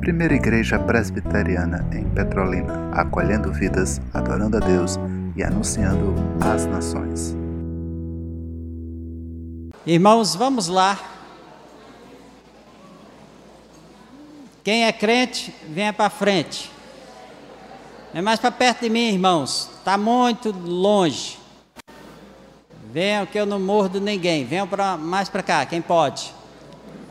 Primeira Igreja Presbiteriana em Petrolina, acolhendo vidas, adorando a Deus e anunciando às nações. Irmãos, vamos lá. Quem é crente, venha para frente. É mais para perto de mim, irmãos. Está muito longe. Venham que eu não mordo ninguém. Venham pra, mais para cá, quem pode.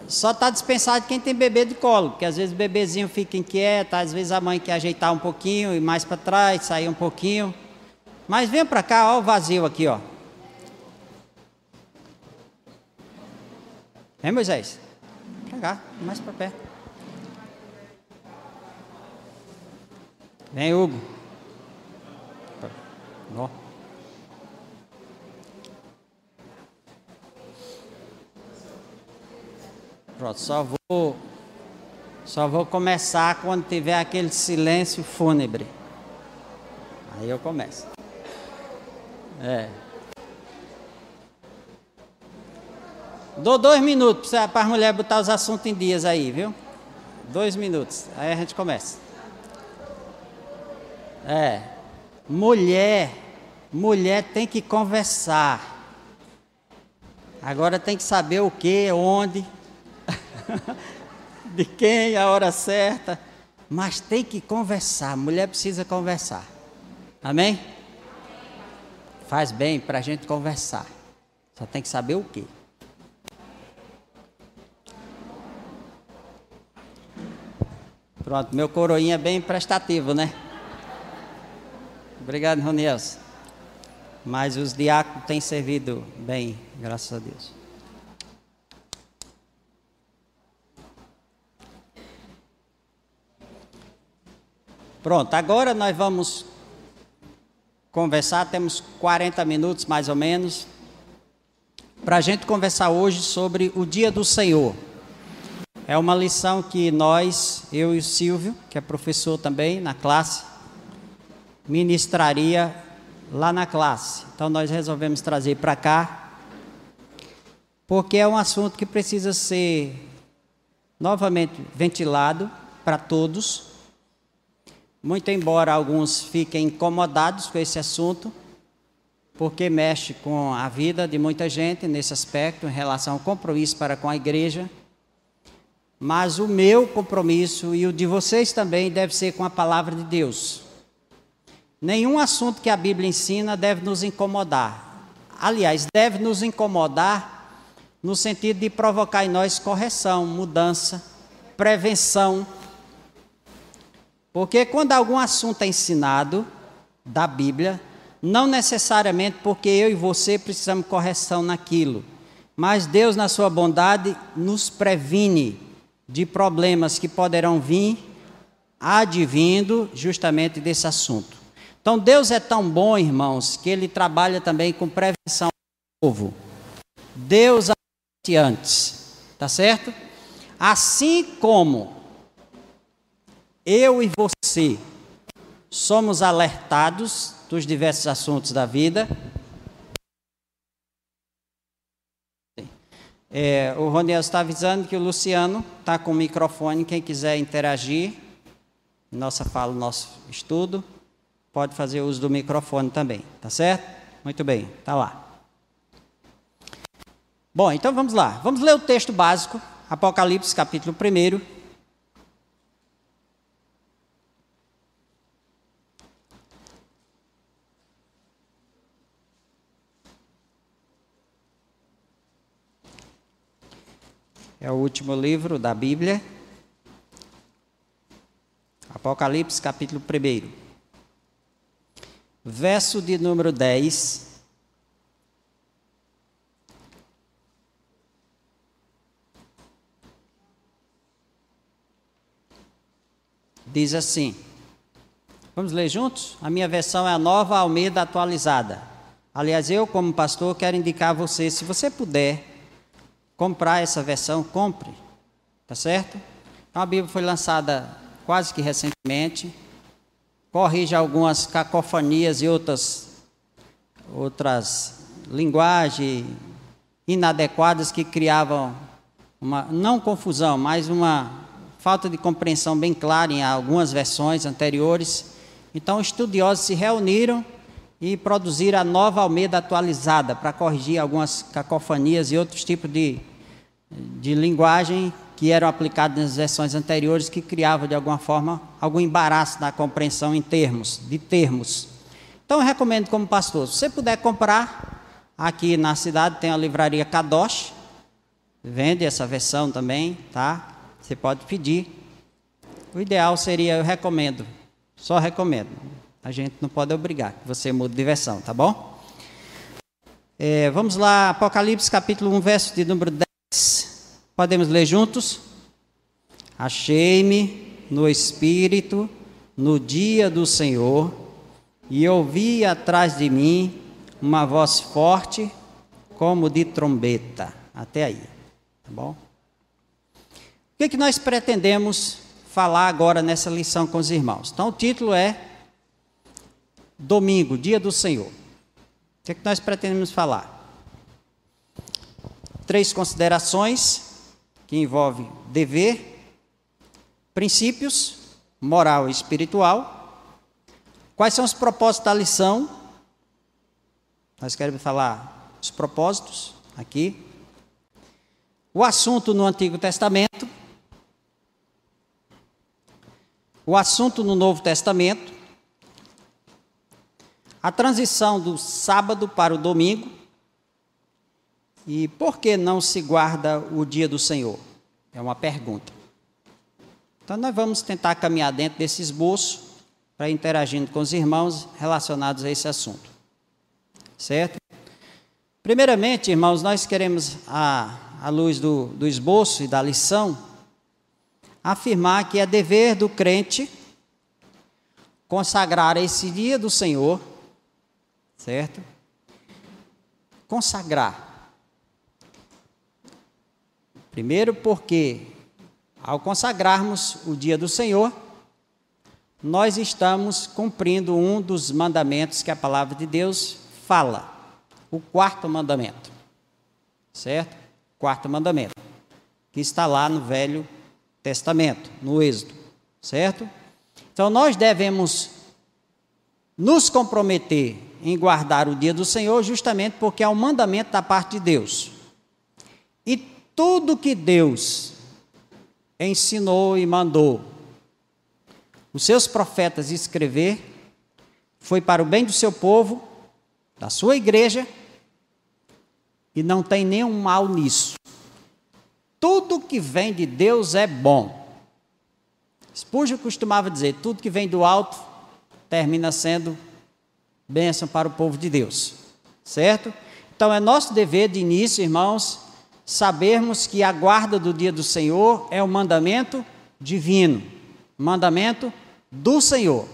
Só está dispensado quem tem bebê de colo, porque às vezes o bebezinho fica inquieto, às vezes a mãe quer ajeitar um pouquinho e mais para trás, sair um pouquinho. Mas venha para cá, ó o vazio aqui, ó. Vem, Moisés? Pra cá, mais para perto. Vem, Hugo. Ó. Pronto, só vou só vou começar quando tiver aquele silêncio fúnebre. Aí eu começo. É. Dou dois minutos para as mulheres botar os assuntos em dias aí, viu? Dois minutos. Aí a gente começa. É. Mulher, mulher tem que conversar. Agora tem que saber o que, onde, de quem, a hora certa. Mas tem que conversar. Mulher precisa conversar. Amém? Faz bem para a gente conversar. Só tem que saber o que. Pronto, meu coroinha é bem prestativo, né? Obrigado, Roniels. Mas os diáconos têm servido bem, graças a Deus. Pronto, agora nós vamos conversar, temos 40 minutos mais ou menos, para a gente conversar hoje sobre o dia do Senhor. É uma lição que nós, eu e o Silvio, que é professor também na classe, ministraria lá na classe. Então nós resolvemos trazer para cá, porque é um assunto que precisa ser novamente ventilado para todos. Muito embora alguns fiquem incomodados com esse assunto, porque mexe com a vida de muita gente nesse aspecto, em relação ao compromisso para com a igreja mas o meu compromisso e o de vocês também deve ser com a palavra de Deus. Nenhum assunto que a Bíblia ensina deve nos incomodar. Aliás, deve nos incomodar no sentido de provocar em nós correção, mudança, prevenção. Porque quando algum assunto é ensinado da Bíblia, não necessariamente porque eu e você precisamos correção naquilo, mas Deus, na sua bondade, nos previne de problemas que poderão vir advindo justamente desse assunto. Então, Deus é tão bom, irmãos, que Ele trabalha também com prevenção do povo. Deus antes, tá certo? Assim como eu e você somos alertados dos diversos assuntos da vida, É, o Roniel está avisando que o Luciano está com o microfone. Quem quiser interagir, nossa fala, nosso estudo, pode fazer uso do microfone também, tá certo? Muito bem, tá lá. Bom, então vamos lá. Vamos ler o texto básico, Apocalipse capítulo 1. É o último livro da Bíblia. Apocalipse, capítulo 1. Verso de número 10. Diz assim. Vamos ler juntos? A minha versão é a nova Almeida atualizada. Aliás, eu, como pastor, quero indicar a você, se você puder, comprar essa versão, compre. Tá certo? Então a Bíblia foi lançada quase que recentemente. Corrige algumas cacofonias e outras outras linguagens inadequadas que criavam uma não confusão, mas uma falta de compreensão bem clara em algumas versões anteriores. Então, estudiosos se reuniram e produziram a nova Almeida atualizada para corrigir algumas cacofonias e outros tipos de, de linguagem que eram aplicados nas versões anteriores que criavam de alguma forma algum embaraço na compreensão em termos, de termos. Então eu recomendo como pastor, se você puder comprar, aqui na cidade tem a livraria Kadosh, vende essa versão também, tá? Você pode pedir. O ideal seria, eu recomendo, só recomendo. A gente não pode obrigar que você mude de versão, tá bom? É, vamos lá, Apocalipse capítulo 1, verso de número 10. Podemos ler juntos? Achei-me no Espírito no dia do Senhor e ouvi atrás de mim uma voz forte como de trombeta. Até aí, tá bom? O que, é que nós pretendemos falar agora nessa lição com os irmãos? Então, o título é Domingo, Dia do Senhor. O que, é que nós pretendemos falar? Três considerações que envolve dever, princípios, moral e espiritual. Quais são os propósitos da lição? Nós queremos falar os propósitos aqui. O assunto no Antigo Testamento. O assunto no Novo Testamento. A transição do sábado para o domingo. E por que não se guarda o dia do Senhor? É uma pergunta. Então, nós vamos tentar caminhar dentro desse esboço para interagindo com os irmãos relacionados a esse assunto. Certo? Primeiramente, irmãos, nós queremos, à, à luz do, do esboço e da lição, afirmar que é dever do crente consagrar esse dia do Senhor, certo? Consagrar. Primeiro, porque ao consagrarmos o dia do Senhor, nós estamos cumprindo um dos mandamentos que a palavra de Deus fala, o quarto mandamento. Certo? Quarto mandamento, que está lá no Velho Testamento, no Êxodo. Certo? Então nós devemos nos comprometer em guardar o dia do Senhor, justamente porque é um mandamento da parte de Deus. E tudo que Deus ensinou e mandou os seus profetas escrever foi para o bem do seu povo, da sua igreja, e não tem nenhum mal nisso. Tudo que vem de Deus é bom. Spurgeon costumava dizer: tudo que vem do alto termina sendo bênção para o povo de Deus, certo? Então é nosso dever de início, irmãos, sabermos que a guarda do dia do Senhor é o mandamento divino, mandamento do Senhor.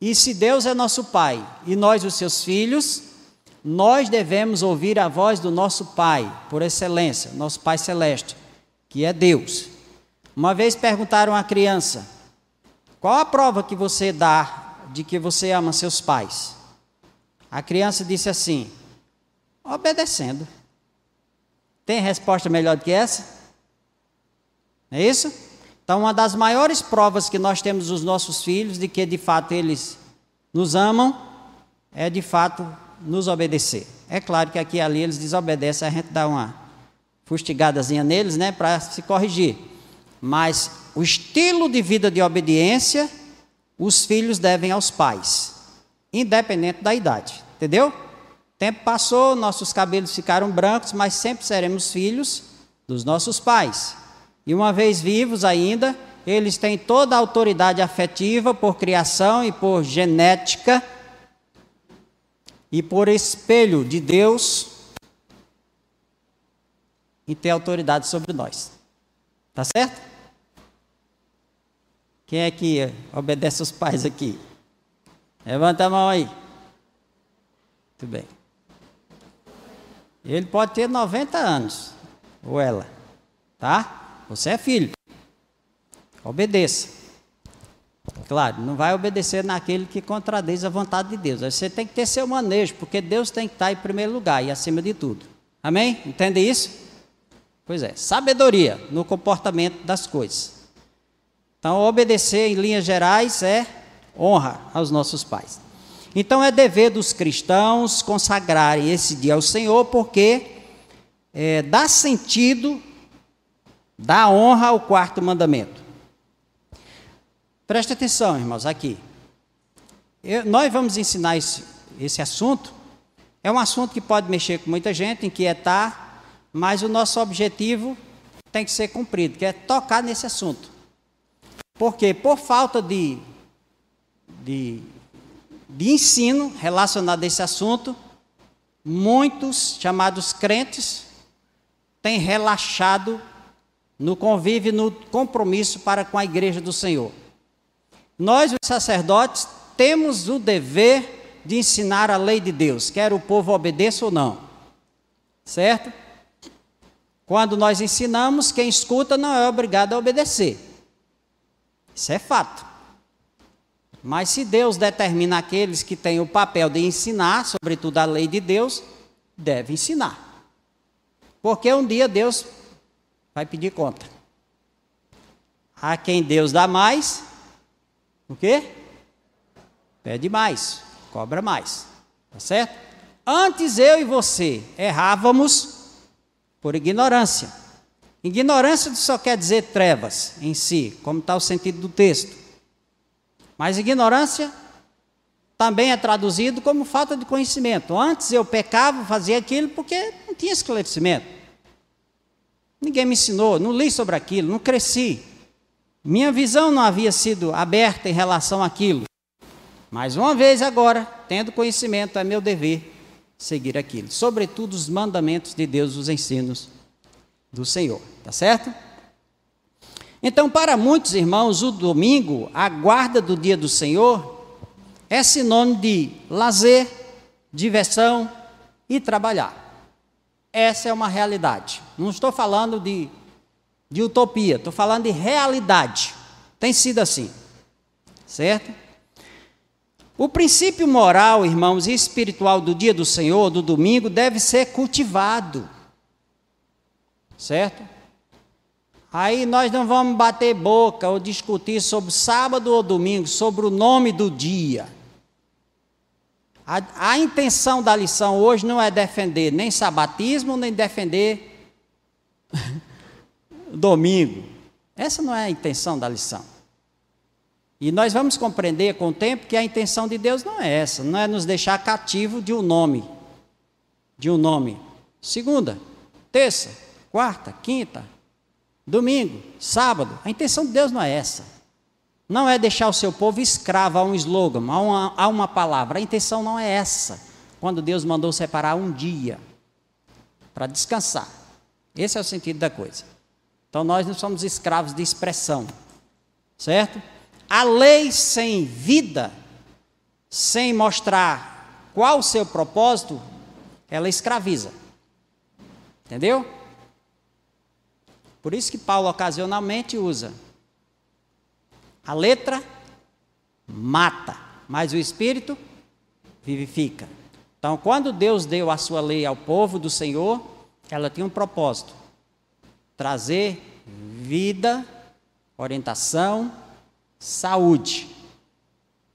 E se Deus é nosso Pai e nós os seus filhos, nós devemos ouvir a voz do nosso Pai, por excelência, nosso Pai Celeste, que é Deus. Uma vez perguntaram à criança: qual a prova que você dá de que você ama seus pais? A criança disse assim: obedecendo. Tem resposta melhor do que essa? É isso? Então, uma das maiores provas que nós temos dos nossos filhos de que de fato eles nos amam é de fato nos obedecer. É claro que aqui e ali eles desobedecem, a gente dá uma fustigadazinha neles, né, para se corrigir. Mas o estilo de vida de obediência, os filhos devem aos pais, independente da idade, entendeu? tempo passou, nossos cabelos ficaram brancos, mas sempre seremos filhos dos nossos pais. E uma vez vivos ainda, eles têm toda a autoridade afetiva por criação e por genética e por espelho de Deus e ter autoridade sobre nós. Tá certo? Quem é que obedece os pais aqui? Levanta a mão aí. Muito bem. Ele pode ter 90 anos, ou ela, tá? Você é filho. Obedeça. Claro, não vai obedecer naquele que contradiz a vontade de Deus. Você tem que ter seu manejo, porque Deus tem que estar em primeiro lugar e acima de tudo. Amém? Entende isso? Pois é, sabedoria no comportamento das coisas. Então, obedecer em linhas gerais é honra aos nossos pais. Então, é dever dos cristãos consagrarem esse dia ao Senhor, porque é, dá sentido, dá honra ao quarto mandamento. Preste atenção, irmãos, aqui. Eu, nós vamos ensinar esse, esse assunto. É um assunto que pode mexer com muita gente, inquietar, mas o nosso objetivo tem que ser cumprido, que é tocar nesse assunto. Porque por falta de, de, de ensino relacionado a esse assunto, muitos chamados crentes têm relaxado no convívio, no compromisso para com a igreja do Senhor. Nós, os sacerdotes, temos o dever de ensinar a lei de Deus, quer o povo obedeça ou não. Certo? Quando nós ensinamos, quem escuta não é obrigado a obedecer. Isso é fato. Mas se Deus determina aqueles que têm o papel de ensinar, sobretudo a lei de Deus, deve ensinar. Porque um dia Deus vai pedir conta. A quem Deus dá mais, o quê? Pede mais, cobra mais. Tá certo? Antes eu e você errávamos por ignorância. Ignorância só quer dizer trevas em si, como está o sentido do texto. Mas ignorância também é traduzido como falta de conhecimento. Antes eu pecava, fazia aquilo porque não tinha esclarecimento. Ninguém me ensinou, não li sobre aquilo, não cresci. Minha visão não havia sido aberta em relação àquilo. Mas uma vez agora, tendo conhecimento, é meu dever seguir aquilo. Sobretudo os mandamentos de Deus, os ensinos do Senhor, tá certo? Então, para muitos irmãos, o domingo, a guarda do dia do Senhor, é sinônimo de lazer, diversão e trabalhar. Essa é uma realidade. Não estou falando de, de utopia, estou falando de realidade. Tem sido assim, certo? O princípio moral, irmãos, e espiritual do dia do Senhor, do domingo, deve ser cultivado. Certo? Aí nós não vamos bater boca ou discutir sobre sábado ou domingo, sobre o nome do dia. A, a intenção da lição hoje não é defender nem sabatismo, nem defender domingo. Essa não é a intenção da lição. E nós vamos compreender com o tempo que a intenção de Deus não é essa, não é nos deixar cativo de um nome, de um nome. Segunda, terça, quarta, quinta, domingo, sábado. A intenção de Deus não é essa. Não é deixar o seu povo escravo a um slogan, a uma, a uma palavra. A intenção não é essa. Quando Deus mandou separar um dia para descansar. Esse é o sentido da coisa. Então nós não somos escravos de expressão. Certo? A lei sem vida, sem mostrar qual o seu propósito, ela escraviza. Entendeu? Por isso que Paulo ocasionalmente usa. A letra mata, mas o espírito vivifica. Então, quando Deus deu a sua lei ao povo do Senhor, ela tinha um propósito: trazer vida, orientação, saúde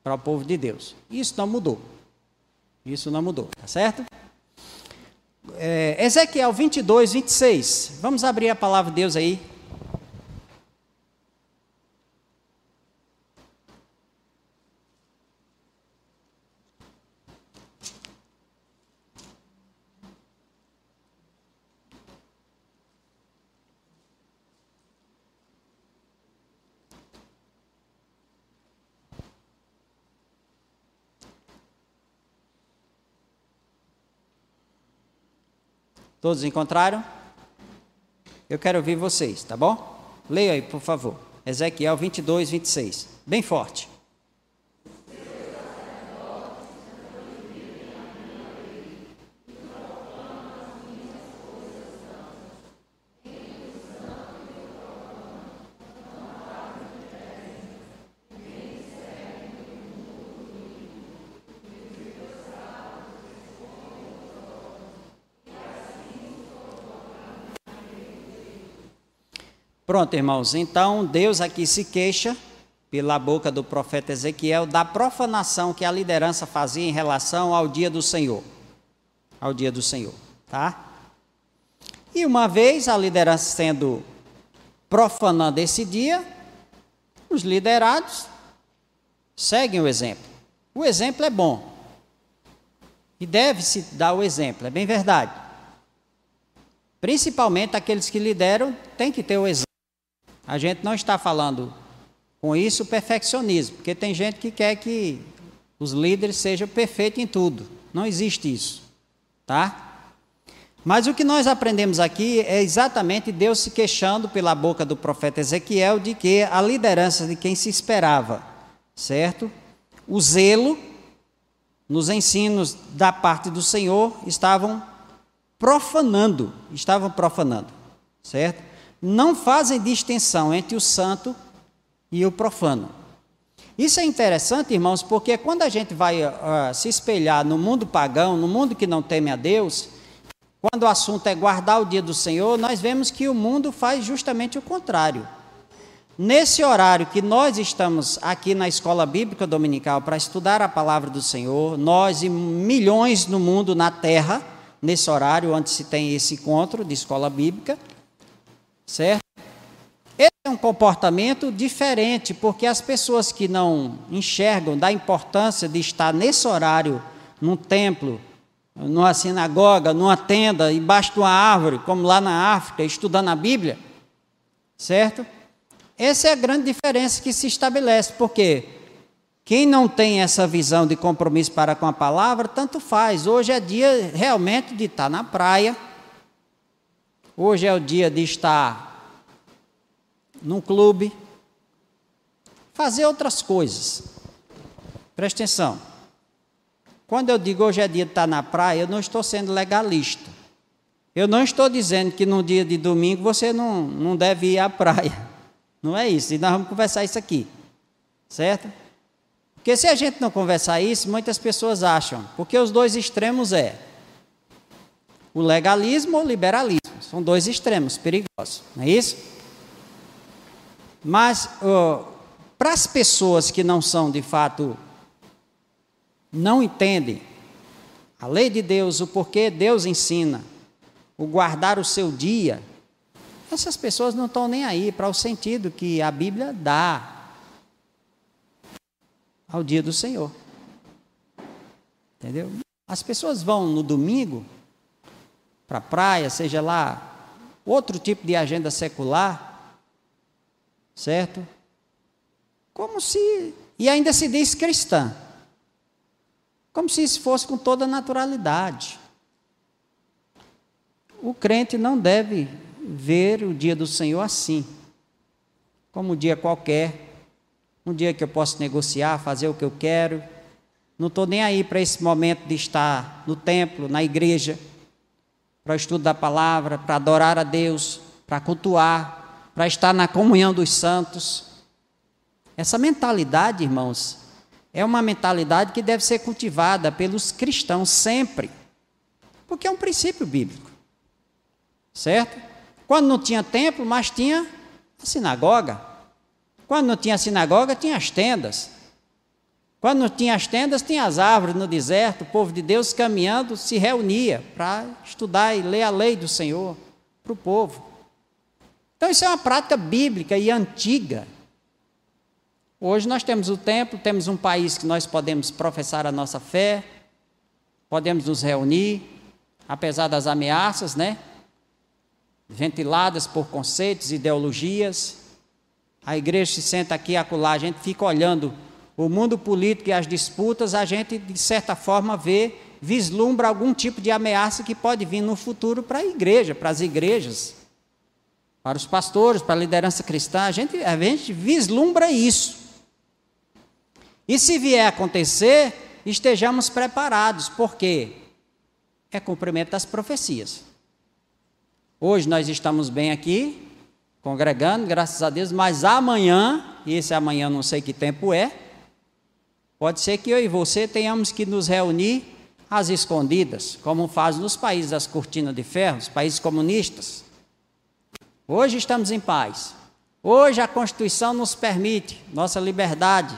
para o povo de Deus. Isso não mudou. Isso não mudou, tá certo? É, Ezequiel 22, 26. Vamos abrir a palavra de Deus aí. Todos encontraram? Eu quero ouvir vocês, tá bom? Leia aí, por favor. Ezequiel 22, 26. Bem forte. Pronto, irmãos. Então, Deus aqui se queixa, pela boca do profeta Ezequiel, da profanação que a liderança fazia em relação ao dia do Senhor. Ao dia do Senhor, tá? E uma vez a liderança sendo profanando esse dia, os liderados seguem o exemplo. O exemplo é bom. E deve-se dar o exemplo, é bem verdade. Principalmente aqueles que lideram têm que ter o exemplo. A gente não está falando com isso perfeccionismo, porque tem gente que quer que os líderes sejam perfeitos em tudo. Não existe isso, tá? Mas o que nós aprendemos aqui é exatamente Deus se queixando pela boca do profeta Ezequiel de que a liderança de quem se esperava, certo? O zelo nos ensinos da parte do Senhor estavam profanando, estavam profanando, certo? Não fazem distinção entre o santo e o profano. Isso é interessante, irmãos, porque quando a gente vai uh, se espelhar no mundo pagão, no mundo que não teme a Deus, quando o assunto é guardar o dia do Senhor, nós vemos que o mundo faz justamente o contrário. Nesse horário que nós estamos aqui na escola bíblica dominical para estudar a palavra do Senhor, nós e milhões no mundo, na terra, nesse horário onde se tem esse encontro de escola bíblica, certo? Esse é um comportamento diferente, porque as pessoas que não enxergam da importância de estar nesse horário num templo, numa sinagoga, numa tenda, embaixo de uma árvore, como lá na África, estudando a Bíblia, certo? Essa é a grande diferença que se estabelece, porque quem não tem essa visão de compromisso para com a palavra, tanto faz. Hoje é dia realmente de estar na praia, hoje é o dia de estar num clube, fazer outras coisas. Preste atenção. Quando eu digo hoje é dia de estar na praia, eu não estou sendo legalista. Eu não estou dizendo que no dia de domingo você não, não deve ir à praia. Não é isso. E nós vamos conversar isso aqui. Certo? Porque se a gente não conversar isso, muitas pessoas acham. Porque os dois extremos é o legalismo ou o liberalismo. São dois extremos perigosos. Não é isso? Mas uh, para as pessoas que não são de fato não entendem a lei de Deus, o porquê Deus ensina, o guardar o seu dia, essas pessoas não estão nem aí para o sentido que a Bíblia dá ao dia do Senhor. Entendeu? As pessoas vão no domingo para a praia, seja lá outro tipo de agenda secular, certo? Como se. E ainda se diz cristã. Como se isso fosse com toda naturalidade. O crente não deve ver o dia do Senhor assim, como um dia qualquer, um dia que eu posso negociar, fazer o que eu quero. Não estou nem aí para esse momento de estar no templo, na igreja, para o estudo da palavra, para adorar a Deus, para cultuar, para estar na comunhão dos santos. Essa mentalidade, irmãos, é uma mentalidade que deve ser cultivada pelos cristãos sempre, porque é um princípio bíblico, certo? Quando não tinha templo, mas tinha a sinagoga. Quando não tinha sinagoga, tinha as tendas. Quando não tinha as tendas, tinha as árvores no deserto, o povo de Deus caminhando se reunia para estudar e ler a lei do Senhor para o povo. Então, isso é uma prática bíblica e antiga Hoje nós temos o templo, temos um país que nós podemos professar a nossa fé, podemos nos reunir, apesar das ameaças, né? Ventiladas por conceitos, ideologias. A igreja se senta aqui acolá, a gente fica olhando o mundo político e as disputas, a gente, de certa forma, vê, vislumbra algum tipo de ameaça que pode vir no futuro para a igreja, para as igrejas, para os pastores, para a liderança cristã. A gente, a gente vislumbra isso. E se vier a acontecer, estejamos preparados, porque é cumprimento das profecias. Hoje nós estamos bem aqui, congregando, graças a Deus, mas amanhã, e esse amanhã não sei que tempo é, pode ser que eu e você tenhamos que nos reunir às escondidas, como faz nos países das cortinas de ferro, os países comunistas. Hoje estamos em paz, Hoje a Constituição nos permite nossa liberdade.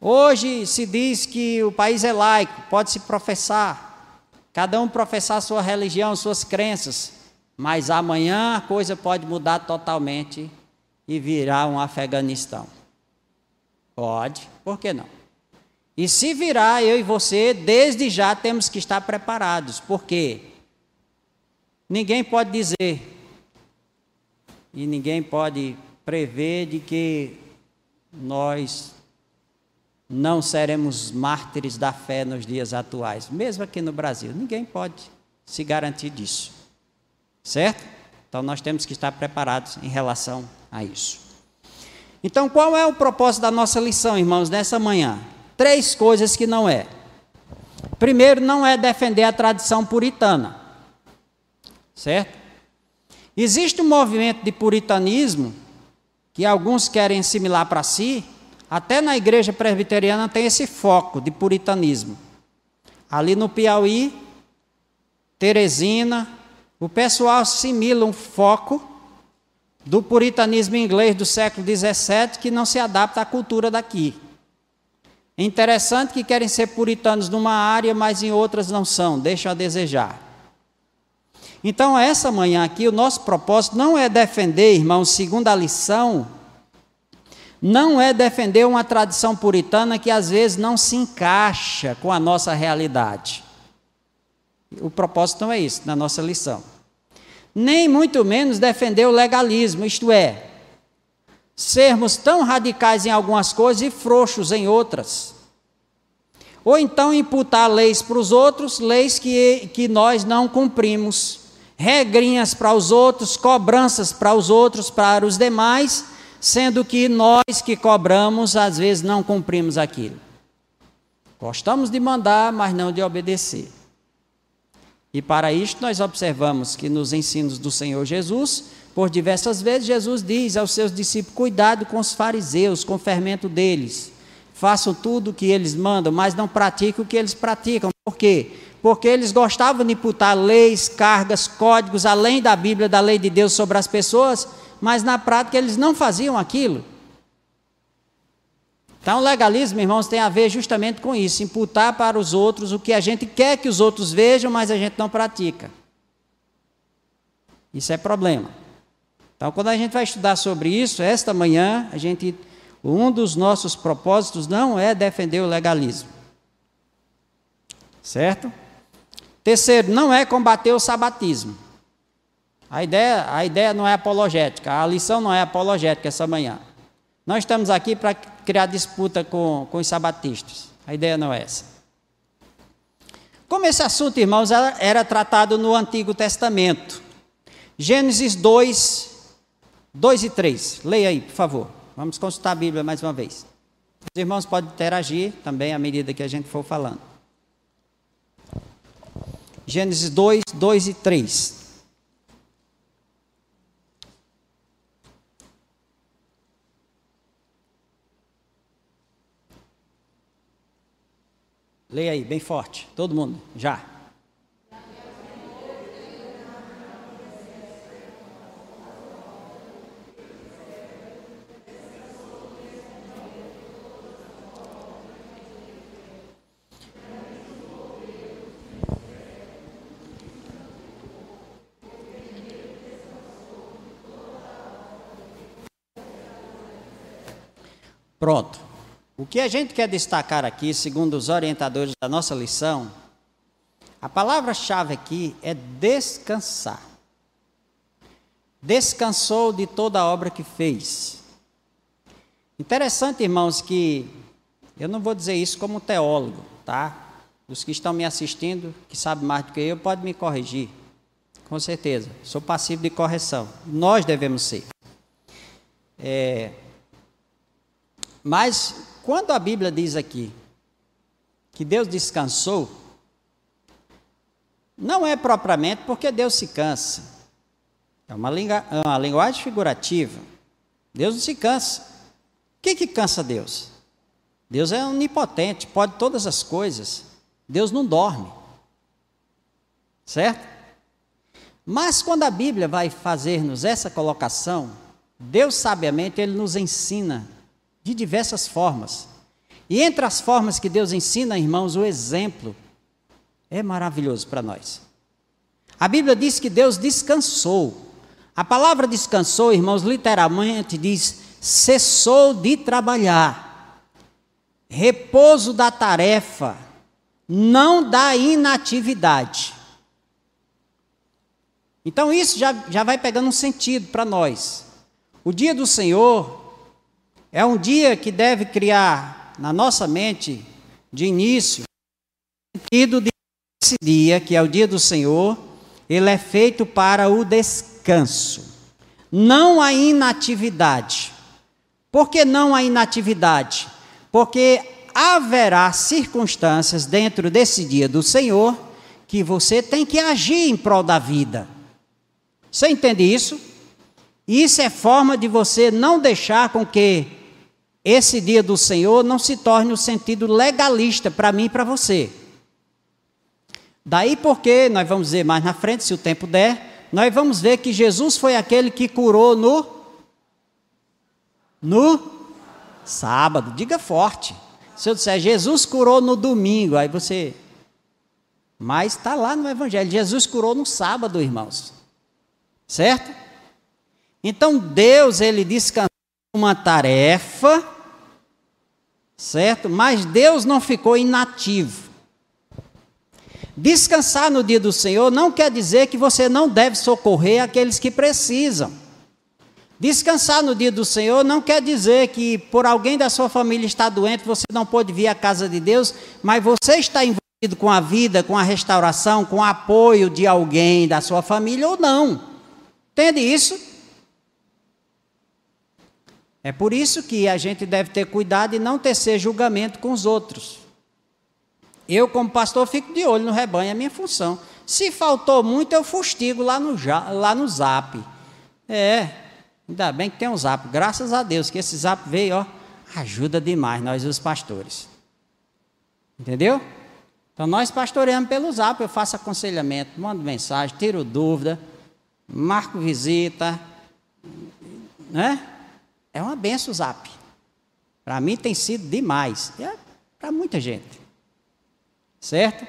Hoje se diz que o país é laico, pode se professar, cada um professar sua religião, suas crenças, mas amanhã a coisa pode mudar totalmente e virar um Afeganistão. Pode, por que não? E se virar, eu e você, desde já temos que estar preparados, porque ninguém pode dizer e ninguém pode prever de que nós não seremos mártires da fé nos dias atuais, mesmo aqui no Brasil. Ninguém pode se garantir disso. Certo? Então nós temos que estar preparados em relação a isso. Então, qual é o propósito da nossa lição, irmãos, nessa manhã? Três coisas que não é. Primeiro, não é defender a tradição puritana. Certo? Existe um movimento de puritanismo que alguns querem assimilar para si, até na igreja presbiteriana tem esse foco de puritanismo. Ali no Piauí, Teresina, o pessoal assimila um foco do puritanismo inglês do século XVII que não se adapta à cultura daqui. É interessante que querem ser puritanos numa área, mas em outras não são, deixam a desejar. Então, essa manhã aqui, o nosso propósito não é defender, irmãos, segundo a lição, não é defender uma tradição puritana que às vezes não se encaixa com a nossa realidade. O propósito não é isso, na nossa lição. Nem muito menos defender o legalismo, isto é, sermos tão radicais em algumas coisas e frouxos em outras. Ou então imputar leis para os outros, leis que, que nós não cumprimos regrinhas para os outros, cobranças para os outros, para os demais, sendo que nós que cobramos, às vezes não cumprimos aquilo. Gostamos de mandar, mas não de obedecer. E para isto nós observamos que nos ensinos do Senhor Jesus, por diversas vezes, Jesus diz aos seus discípulos: cuidado com os fariseus, com o fermento deles. Façam tudo o que eles mandam, mas não pratiquem o que eles praticam. Por quê? porque eles gostavam de imputar leis, cargas, códigos, além da Bíblia, da lei de Deus sobre as pessoas, mas na prática eles não faziam aquilo. Então, o legalismo, irmãos, tem a ver justamente com isso: imputar para os outros o que a gente quer que os outros vejam, mas a gente não pratica. Isso é problema. Então, quando a gente vai estudar sobre isso, esta manhã, a gente, um dos nossos propósitos não é defender o legalismo. Certo? Terceiro, não é combater o sabatismo. A ideia, a ideia não é apologética, a lição não é apologética essa manhã. Nós estamos aqui para criar disputa com, com os sabatistas. A ideia não é essa. Como esse assunto, irmãos, era, era tratado no Antigo Testamento. Gênesis 2, 2 e 3. Leia aí, por favor. Vamos consultar a Bíblia mais uma vez. Os irmãos podem interagir também à medida que a gente for falando. Gênesis 2, 2 e 3. Leia aí, bem forte, todo mundo, já. Pronto. O que a gente quer destacar aqui, segundo os orientadores da nossa lição, a palavra-chave aqui é descansar. Descansou de toda a obra que fez. Interessante, irmãos, que eu não vou dizer isso como teólogo, tá? Os que estão me assistindo, que sabem mais do que eu, podem me corrigir. Com certeza. Sou passivo de correção. Nós devemos ser. É, mas quando a Bíblia diz aqui que Deus descansou, não é propriamente porque Deus se cansa. É uma, é uma linguagem figurativa. Deus não se cansa. O que, que cansa Deus? Deus é onipotente, pode todas as coisas. Deus não dorme. Certo? Mas quando a Bíblia vai fazer-nos essa colocação, Deus sabiamente ele nos ensina de diversas formas. E entre as formas que Deus ensina, irmãos, o exemplo é maravilhoso para nós. A Bíblia diz que Deus descansou. A palavra descansou, irmãos, literalmente diz cessou de trabalhar. Repouso da tarefa, não da inatividade. Então isso já, já vai pegando um sentido para nós. O dia do Senhor é um dia que deve criar na nossa mente, de início, o sentido de esse dia, que é o dia do Senhor, ele é feito para o descanso, não a inatividade. Por que não a inatividade? Porque haverá circunstâncias dentro desse dia do Senhor que você tem que agir em prol da vida. Você entende isso? Isso é forma de você não deixar com que esse dia do Senhor não se torne o um sentido legalista para mim e para você. Daí porque, nós vamos ver mais na frente, se o tempo der, nós vamos ver que Jesus foi aquele que curou no no sábado. Diga forte. Se eu disser Jesus curou no domingo, aí você. Mas está lá no Evangelho. Jesus curou no sábado, irmãos. Certo? Então Deus, ele descansou uma tarefa, certo? Mas Deus não ficou inativo. Descansar no dia do Senhor não quer dizer que você não deve socorrer aqueles que precisam. Descansar no dia do Senhor não quer dizer que por alguém da sua família estar doente, você não pode vir à casa de Deus, mas você está envolvido com a vida, com a restauração, com o apoio de alguém da sua família ou não. Entende isso? É por isso que a gente deve ter cuidado e não tecer julgamento com os outros. Eu, como pastor, fico de olho no rebanho, é minha função. Se faltou muito, eu fustigo lá no, lá no zap. É, Ainda bem que tem um zap, graças a Deus que esse zap veio, ó, ajuda demais nós os pastores. Entendeu? Então nós pastoreamos pelo zap, eu faço aconselhamento, mando mensagem, tiro dúvida, marco visita, né? É uma benção o zap. Para mim tem sido demais, é para muita gente. Certo?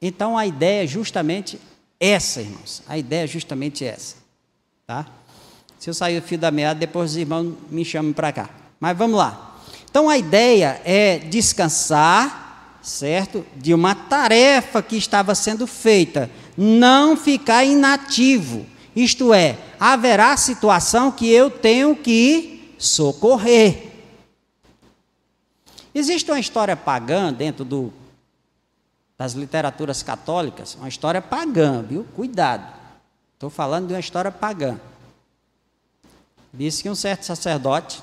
Então a ideia é justamente essa, irmãos. A ideia é justamente essa, tá? Se eu sair do fio da meada, depois os irmãos me chamam para cá. Mas vamos lá. Então a ideia é descansar, certo? De uma tarefa que estava sendo feita, não ficar inativo. Isto é, haverá situação que eu tenho que socorrer. Existe uma história pagã dentro do, das literaturas católicas, uma história pagã, viu? Cuidado. Estou falando de uma história pagã. Disse que um certo sacerdote,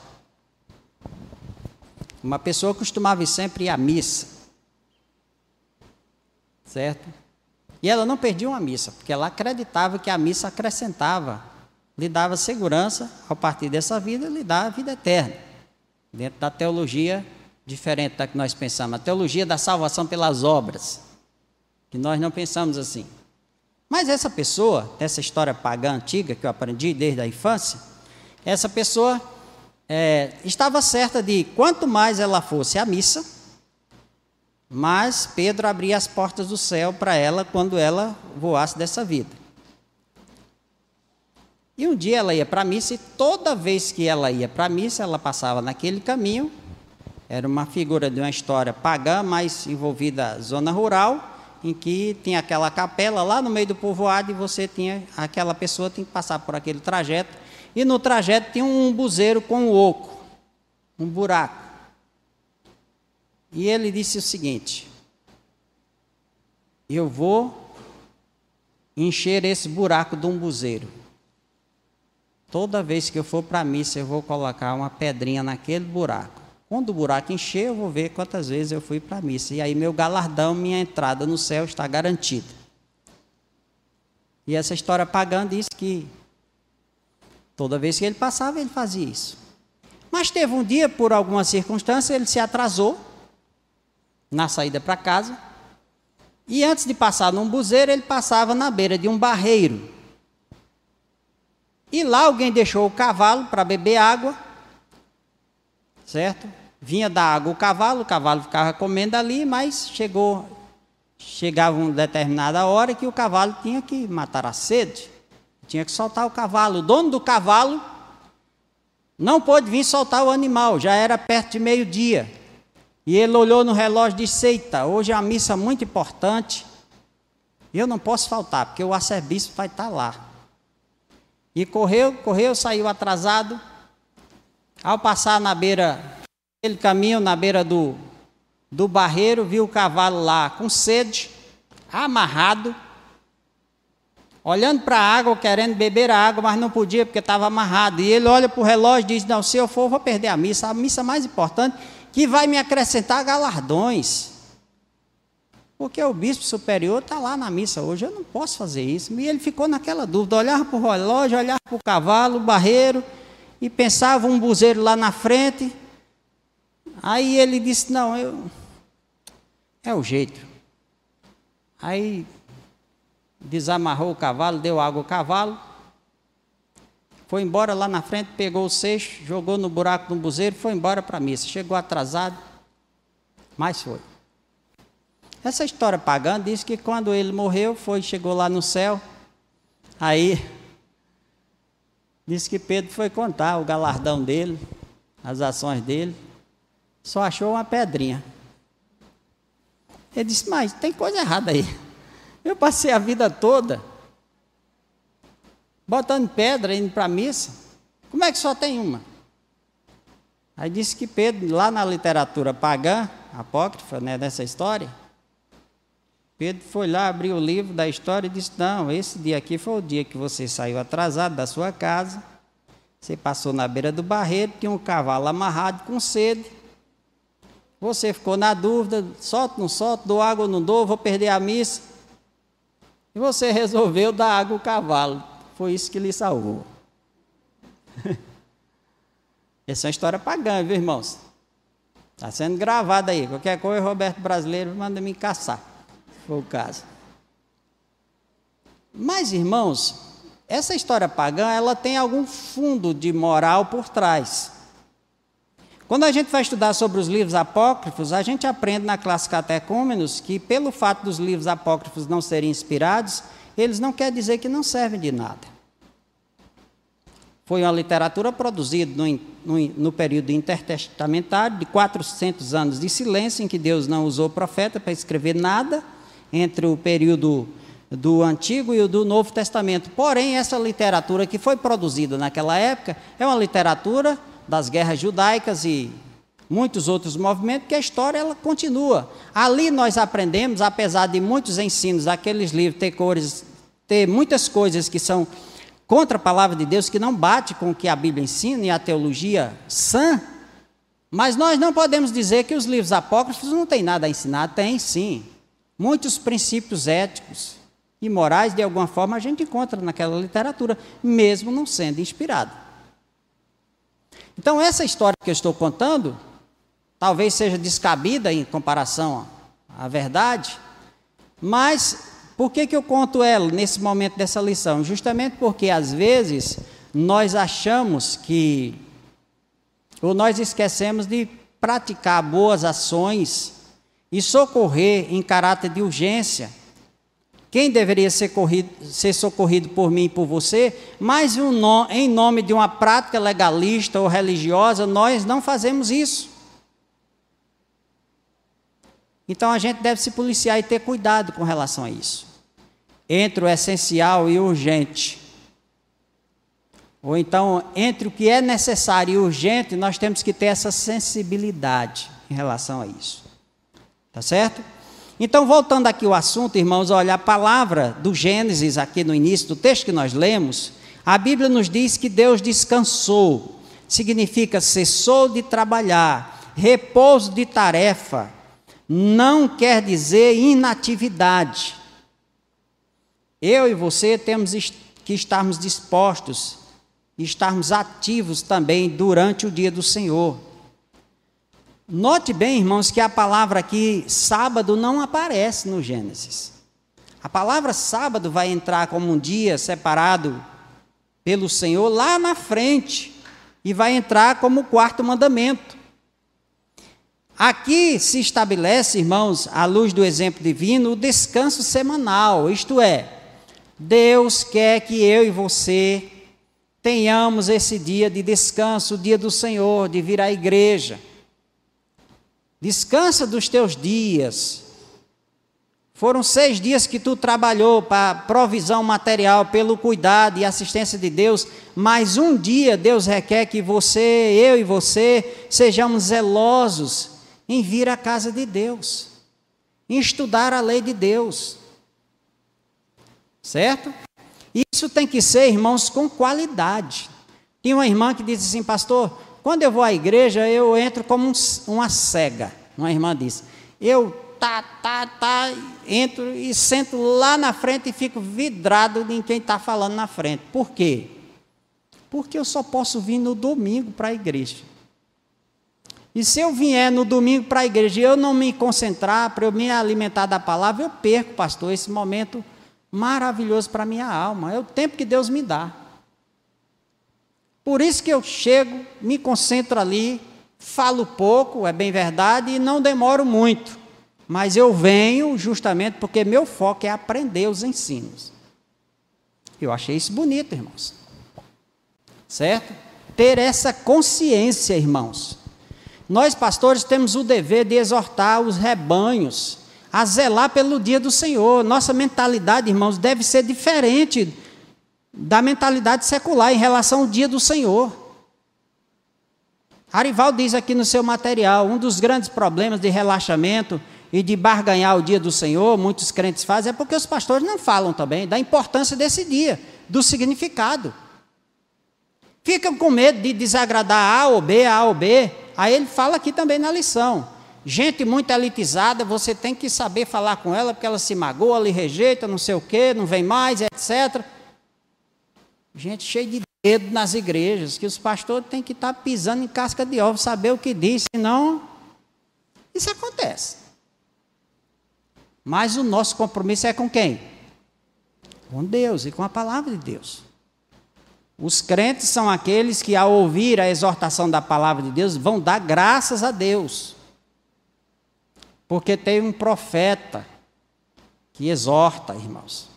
uma pessoa costumava ir sempre à missa, certo? E ela não perdia uma missa, porque ela acreditava que a missa acrescentava, lhe dava segurança, ao partir dessa vida, lhe dá a vida eterna. Dentro da teologia diferente da que nós pensamos, a teologia da salvação pelas obras, que nós não pensamos assim. Mas essa pessoa, essa história pagã antiga que eu aprendi desde a infância, essa pessoa é, estava certa de quanto mais ela fosse à missa, mais Pedro abria as portas do céu para ela quando ela voasse dessa vida. E um dia ela ia para a missa e toda vez que ela ia para a missa, ela passava naquele caminho. Era uma figura de uma história pagã, mas envolvida zona rural, em que tinha aquela capela lá no meio do povoado e você tinha aquela pessoa tinha que passar por aquele trajeto e no trajeto tinha um buzeiro com um oco, um buraco. E ele disse o seguinte: Eu vou encher esse buraco de um buzeiro. Toda vez que eu for para a missa, eu vou colocar uma pedrinha naquele buraco. Quando o buraco encher, eu vou ver quantas vezes eu fui para a missa. E aí meu galardão, minha entrada no céu está garantida. E essa história pagã diz que Toda vez que ele passava, ele fazia isso. Mas teve um dia, por alguma circunstância, ele se atrasou na saída para casa. E antes de passar num buzeiro, ele passava na beira de um barreiro. E lá alguém deixou o cavalo para beber água, certo? Vinha da água o cavalo, o cavalo ficava comendo ali, mas chegou, chegava uma determinada hora que o cavalo tinha que matar a sede, tinha que soltar o cavalo. O dono do cavalo não pôde vir soltar o animal, já era perto de meio-dia. E ele olhou no relógio e disse: Eita, hoje é uma missa muito importante. Eu não posso faltar, porque o arcebispo vai estar lá. E correu, correu, saiu atrasado. Ao passar na beira, ele caminho na beira do, do barreiro, viu o cavalo lá com sede, amarrado, olhando para a água, querendo beber a água, mas não podia porque estava amarrado. E ele olha para o relógio e diz: Não, se eu for, vou perder a missa, a missa mais importante que vai me acrescentar galardões. Porque o bispo superior está lá na missa hoje, eu não posso fazer isso. E ele ficou naquela dúvida, olhava para o relógio, olhava para o cavalo, o barreiro, e pensava um buzeiro lá na frente. Aí ele disse, não, eu... é o jeito. Aí desamarrou o cavalo, deu água ao cavalo, foi embora lá na frente, pegou o seixo, jogou no buraco do buzeiro, foi embora para a missa. Chegou atrasado, mas foi. Essa história pagã diz que quando ele morreu, foi, chegou lá no céu, aí diz que Pedro foi contar o galardão dele, as ações dele, só achou uma pedrinha. Ele disse, mas tem coisa errada aí. Eu passei a vida toda botando pedra indo para a missa. Como é que só tem uma? Aí disse que Pedro, lá na literatura pagã, apócrifa, né, história, Pedro foi lá, abriu o livro da história e disse: Não, esse dia aqui foi o dia que você saiu atrasado da sua casa, você passou na beira do barreiro, tinha um cavalo amarrado com sede, você ficou na dúvida: solto, não solto, dou água ou não dou, vou perder a missa. E você resolveu dar água ao cavalo. Foi isso que lhe salvou. Essa é uma história pagã, viu, irmãos? Está sendo gravada aí. Qualquer coisa, Roberto Brasileiro manda me caçar, for o caso. Mas, irmãos, essa história pagã, ela tem algum fundo de moral por trás. Quando a gente vai estudar sobre os livros apócrifos, a gente aprende na classe Catecúmenos que, pelo fato dos livros apócrifos não serem inspirados, eles não quer dizer que não servem de nada. Foi uma literatura produzida no, no, no, período intertestamentário, de 400 anos de silêncio, em que Deus não usou profeta para escrever nada, entre o período do Antigo e o do Novo Testamento. Porém, essa literatura que foi produzida naquela época é uma literatura das guerras judaicas e muitos outros movimentos, que a história ela continua. Ali nós aprendemos, apesar de muitos ensinos daqueles livros ter cores, ter muitas coisas que são contra a palavra de Deus, que não bate com o que a Bíblia ensina e a teologia sã, mas nós não podemos dizer que os livros apócrifos não têm nada a ensinar, tem sim. Muitos princípios éticos e morais, de alguma forma, a gente encontra naquela literatura, mesmo não sendo inspirada. Então, essa história que eu estou contando talvez seja descabida em comparação à verdade, mas por que, que eu conto ela nesse momento dessa lição? Justamente porque às vezes nós achamos que, ou nós esquecemos de praticar boas ações e socorrer em caráter de urgência quem deveria ser, corrido, ser, socorrido por mim e por você, mas em nome de uma prática legalista ou religiosa, nós não fazemos isso. Então a gente deve se policiar e ter cuidado com relação a isso. Entre o essencial e o urgente. Ou então, entre o que é necessário e urgente, nós temos que ter essa sensibilidade em relação a isso. Tá certo? Então, voltando aqui ao assunto, irmãos, olha, a palavra do Gênesis, aqui no início do texto que nós lemos, a Bíblia nos diz que Deus descansou. Significa cessou de trabalhar, repouso de tarefa, não quer dizer inatividade. Eu e você temos que estarmos dispostos estarmos ativos também durante o dia do Senhor. Note bem, irmãos, que a palavra aqui sábado não aparece no Gênesis. A palavra sábado vai entrar como um dia separado pelo Senhor lá na frente e vai entrar como quarto mandamento. Aqui se estabelece, irmãos, à luz do exemplo divino, o descanso semanal, isto é, Deus quer que eu e você tenhamos esse dia de descanso, o dia do Senhor, de vir à igreja. Descansa dos teus dias. Foram seis dias que tu trabalhou para provisão material, pelo cuidado e assistência de Deus, mas um dia Deus requer que você, eu e você, sejamos zelosos em vir à casa de Deus, em estudar a lei de Deus. Certo? Isso tem que ser, irmãos, com qualidade. Tinha uma irmã que disse assim, pastor, quando eu vou à igreja, eu entro como um, uma cega. Uma irmã disse, eu tá, tá, tá, entro e sento lá na frente e fico vidrado em quem está falando na frente. Por quê? Porque eu só posso vir no domingo para a igreja. E se eu vier no domingo para a igreja e eu não me concentrar, para eu me alimentar da palavra, eu perco, pastor, esse momento maravilhoso para a minha alma. É o tempo que Deus me dá. Por isso que eu chego, me concentro ali, falo pouco, é bem verdade, e não demoro muito. Mas eu venho justamente porque meu foco é aprender os ensinos. Eu achei isso bonito, irmãos. Certo? Ter essa consciência, irmãos. Nós, pastores, temos o dever de exortar os rebanhos a zelar pelo dia do Senhor. Nossa mentalidade, irmãos, deve ser diferente da mentalidade secular em relação ao dia do Senhor. Arival diz aqui no seu material: um dos grandes problemas de relaxamento e de barganhar o dia do Senhor, muitos crentes fazem, é porque os pastores não falam também da importância desse dia, do significado. Ficam com medo de desagradar A ou B, A ou B, Aí ele fala aqui também na lição. Gente muito elitizada, você tem que saber falar com ela, porque ela se magoa, lhe rejeita, não sei o quê, não vem mais, etc. Gente cheia de dedo nas igrejas, que os pastores têm que estar pisando em casca de ovo, saber o que diz, senão isso acontece. Mas o nosso compromisso é com quem? Com Deus e com a palavra de Deus. Os crentes são aqueles que, ao ouvir a exortação da palavra de Deus, vão dar graças a Deus. Porque tem um profeta que exorta, irmãos.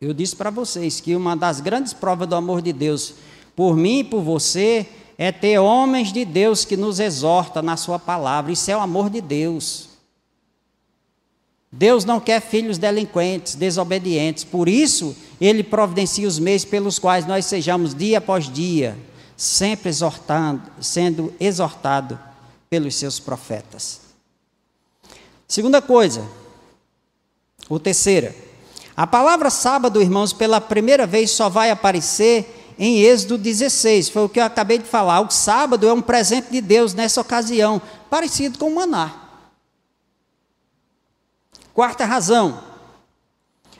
Eu disse para vocês que uma das grandes provas do amor de Deus por mim e por você é ter homens de Deus que nos exorta na sua palavra. Isso é o amor de Deus. Deus não quer filhos delinquentes, desobedientes. Por isso, Ele providencia os meios pelos quais nós sejamos dia após dia, sempre exortando, sendo exortado pelos seus profetas. Segunda coisa, ou terceira, a palavra sábado, irmãos, pela primeira vez só vai aparecer em Êxodo 16. Foi o que eu acabei de falar. O sábado é um presente de Deus nessa ocasião, parecido com o maná. Quarta razão.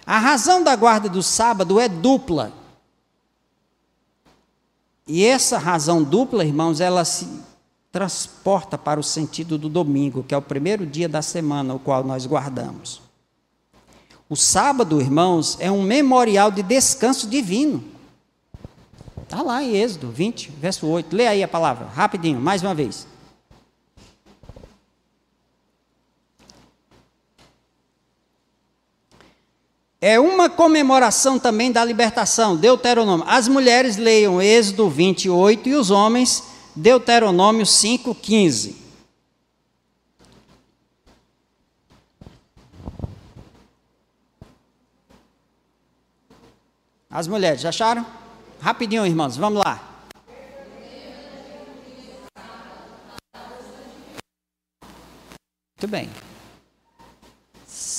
A razão da guarda do sábado é dupla. E essa razão dupla, irmãos, ela se transporta para o sentido do domingo, que é o primeiro dia da semana, o qual nós guardamos. O sábado, irmãos, é um memorial de descanso divino. Está lá em Êxodo 20, verso 8. Lê aí a palavra, rapidinho, mais uma vez. É uma comemoração também da libertação, Deuteronômio. As mulheres leiam Êxodo 28 e os homens, Deuteronômio 5, 15. As mulheres, já acharam? Rapidinho, irmãos, vamos lá. Muito bem.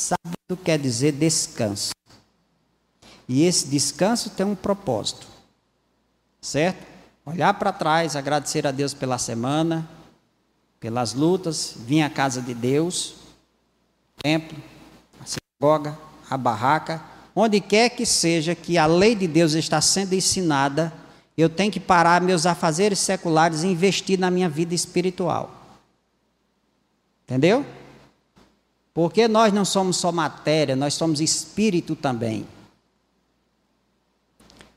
Sábado quer dizer descanso. E esse descanso tem um propósito. Certo? Olhar para trás, agradecer a Deus pela semana, pelas lutas, vir à casa de Deus, templo, a sinagoga, a barraca, onde quer que seja que a lei de Deus está sendo ensinada, eu tenho que parar meus afazeres seculares e investir na minha vida espiritual. Entendeu? Porque nós não somos só matéria, nós somos espírito também.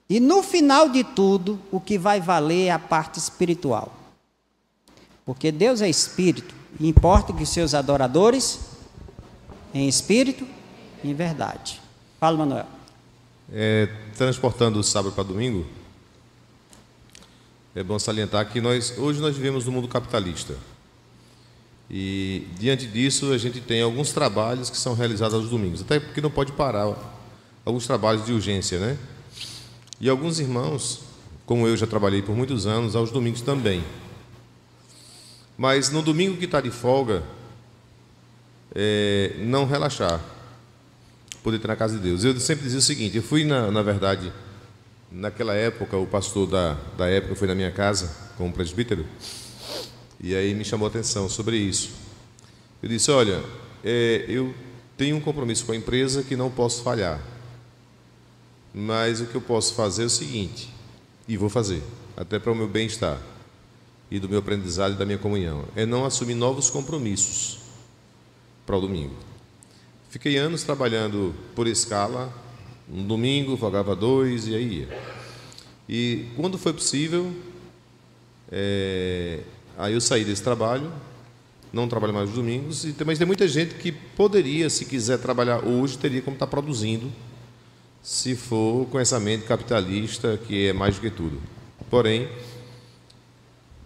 E no final de tudo, o que vai valer é a parte espiritual. Porque Deus é espírito, e importa que seus adoradores, em espírito e em verdade. Fala, Manuel. É, transportando o sábado para domingo, é bom salientar que nós hoje nós vivemos no mundo capitalista. E diante disso a gente tem alguns trabalhos que são realizados aos domingos, até porque não pode parar alguns trabalhos de urgência, né? E alguns irmãos, como eu já trabalhei por muitos anos, aos domingos também. Mas no domingo que está de folga, é, não relaxar, poder ter na casa de Deus. Eu sempre dizia o seguinte: eu fui, na, na verdade, naquela época, o pastor da, da época foi na minha casa, como presbítero, e aí me chamou a atenção sobre isso. Eu disse: olha, é, eu tenho um compromisso com a empresa que não posso falhar, mas o que eu posso fazer é o seguinte, e vou fazer, até para o meu bem-estar e do meu aprendizado e da minha comunhão, é não assumir novos compromissos para o domingo. Fiquei anos trabalhando por escala, um domingo folgava dois e aí ia. E quando foi possível, é, aí eu saí desse trabalho, não trabalho mais nos domingos, mas tem muita gente que poderia, se quiser trabalhar hoje, teria como estar produzindo, se for com essa mente capitalista que é mais do que tudo. Porém,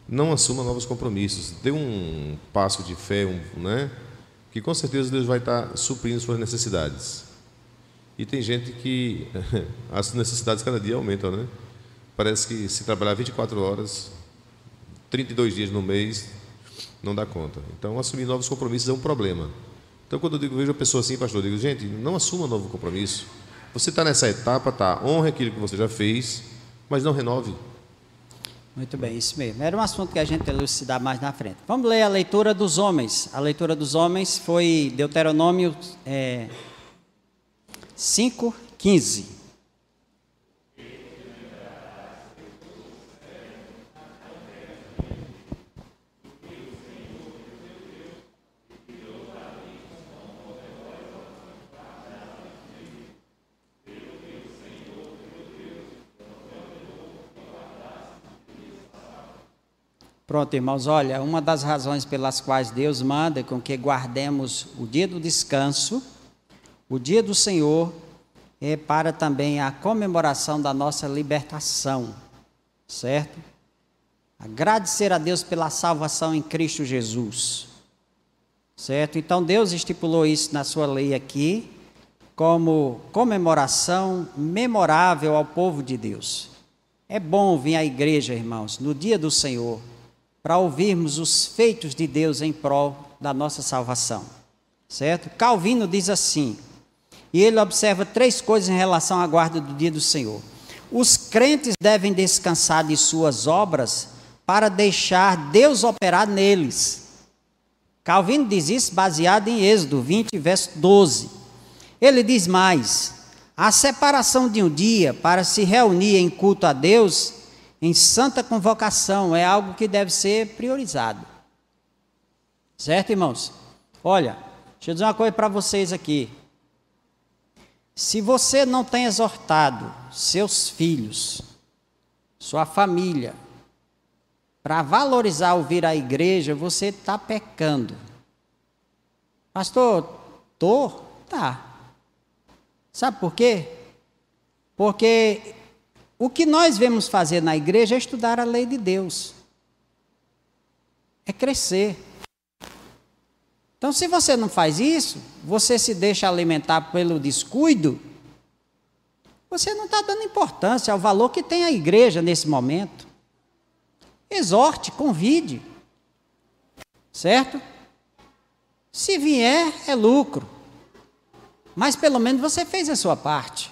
não assuma novos compromissos, dê um passo de fé, um, né? que com certeza Deus vai estar suprindo suas necessidades. E tem gente que as necessidades cada dia aumentam, né? Parece que se trabalhar 24 horas, 32 dias no mês, não dá conta. Então, assumir novos compromissos é um problema. Então, quando eu digo, vejo a pessoa assim, pastor, eu digo, gente, não assuma novo compromisso. Você está nessa etapa, tá? Honre aquilo que você já fez, mas não renove. Muito bem, isso mesmo. Era um assunto que a gente elucidar mais na frente. Vamos ler a leitura dos homens. A leitura dos homens foi Deuteronômio é, 5, 15. Pronto, irmãos, olha, uma das razões pelas quais Deus manda com que guardemos o dia do descanso, o dia do Senhor, é para também a comemoração da nossa libertação, certo? Agradecer a Deus pela salvação em Cristo Jesus, certo? Então Deus estipulou isso na sua lei aqui, como comemoração memorável ao povo de Deus. É bom vir à igreja, irmãos, no dia do Senhor para ouvirmos os feitos de Deus em prol da nossa salvação. Certo? Calvino diz assim, e ele observa três coisas em relação à guarda do dia do Senhor. Os crentes devem descansar de suas obras para deixar Deus operar neles. Calvino diz isso baseado em Êxodo 20, verso 12. Ele diz mais: a separação de um dia para se reunir em culto a Deus em santa convocação é algo que deve ser priorizado. Certo, irmãos? Olha, deixa eu dizer uma coisa para vocês aqui. Se você não tem exortado seus filhos, sua família, para valorizar o vir à igreja, você está pecando. Pastor, tô? Tá. Sabe por quê? Porque o que nós vemos fazer na igreja é estudar a lei de Deus, é crescer. Então, se você não faz isso, você se deixa alimentar pelo descuido, você não está dando importância ao valor que tem a igreja nesse momento. Exorte, convide. Certo? Se vier, é lucro. Mas pelo menos você fez a sua parte.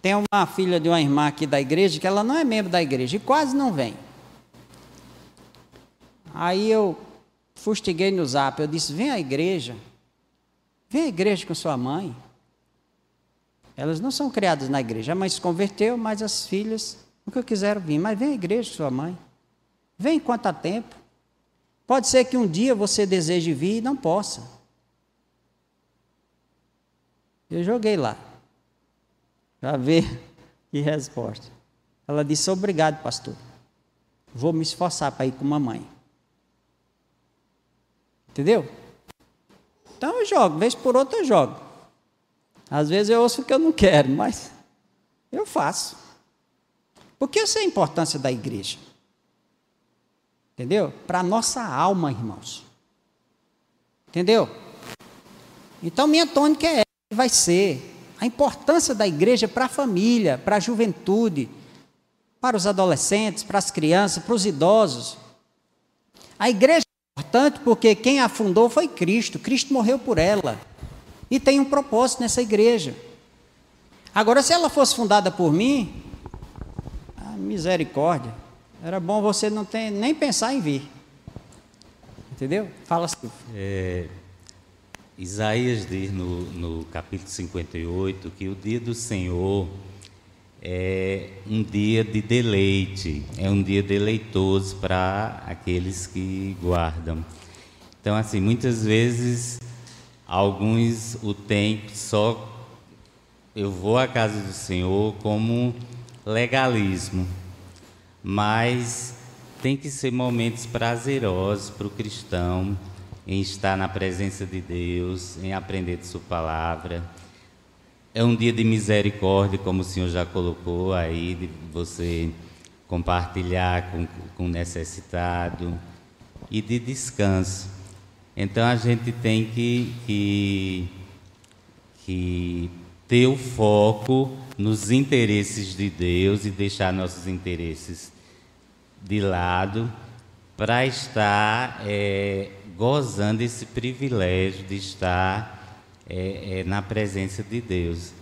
Tem uma filha de uma irmã aqui da igreja que ela não é membro da igreja e quase não vem. Aí eu fustiguei no zap, eu disse: vem à igreja, vem à igreja com sua mãe. Elas não são criadas na igreja, a mãe se converteu, mas as filhas nunca quiseram vir. Mas vem à igreja com sua mãe. Vem enquanto há tempo. Pode ser que um dia você deseje vir e não possa. Eu joguei lá para ver Que resposta. Ela disse: Obrigado, pastor. Vou me esforçar para ir com mamãe. Entendeu? Então eu jogo, vez por outra eu jogo. Às vezes eu ouço o que eu não quero, mas eu faço. Porque eu sei a importância da igreja. Entendeu? Para a nossa alma, irmãos. Entendeu? Então minha tônica é vai ser a importância da igreja para a família, para a juventude, para os adolescentes, para as crianças, para os idosos. A igreja é importante porque quem a fundou foi Cristo, Cristo morreu por ela. E tem um propósito nessa igreja. Agora, se ela fosse fundada por mim, ah, misericórdia, era bom você não ter, nem pensar em vir. Entendeu? Fala assim. É, Isaías diz no, no capítulo 58 que o dia do Senhor é um dia de deleite, é um dia deleitoso para aqueles que guardam. Então, assim, muitas vezes alguns o têm só eu vou à casa do Senhor como legalismo, mas tem que ser momentos prazerosos para o cristão em estar na presença de Deus, em aprender de Sua palavra. É um dia de misericórdia, como o Senhor já colocou aí, de você compartilhar com, o necessitado e de descanso. Então a gente tem que, que, que ter o foco nos interesses de Deus e deixar nossos interesses de lado para estar é, gozando esse privilégio de estar é, é, na presença de Deus.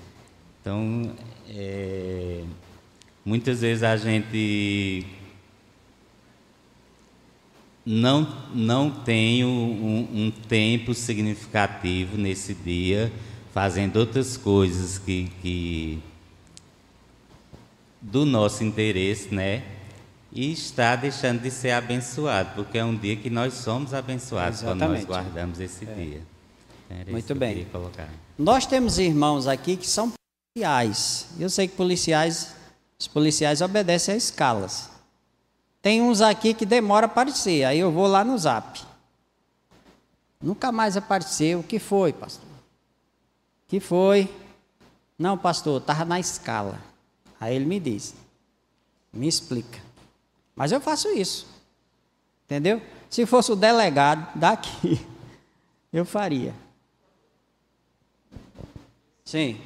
Então, é, muitas vezes a gente não, não tem um, um, tempo significativo nesse dia, fazendo outras coisas que, que do nosso interesse, né? E está deixando de ser abençoado, porque é um dia que nós somos abençoados Exatamente. quando nós guardamos esse é. dia. Era Muito bem. Nós temos irmãos aqui que são policiais. Eu sei que policiais, os policiais obedecem a escalas. Tem uns aqui que demora a aparecer, aí eu vou lá no zap. Nunca mais apareceu. O que foi, pastor? O que foi? Não, pastor, estava na escala. Aí ele me diz: me explica. Mas eu faço isso. Entendeu? Se fosse o delegado daqui, eu faria. Sim.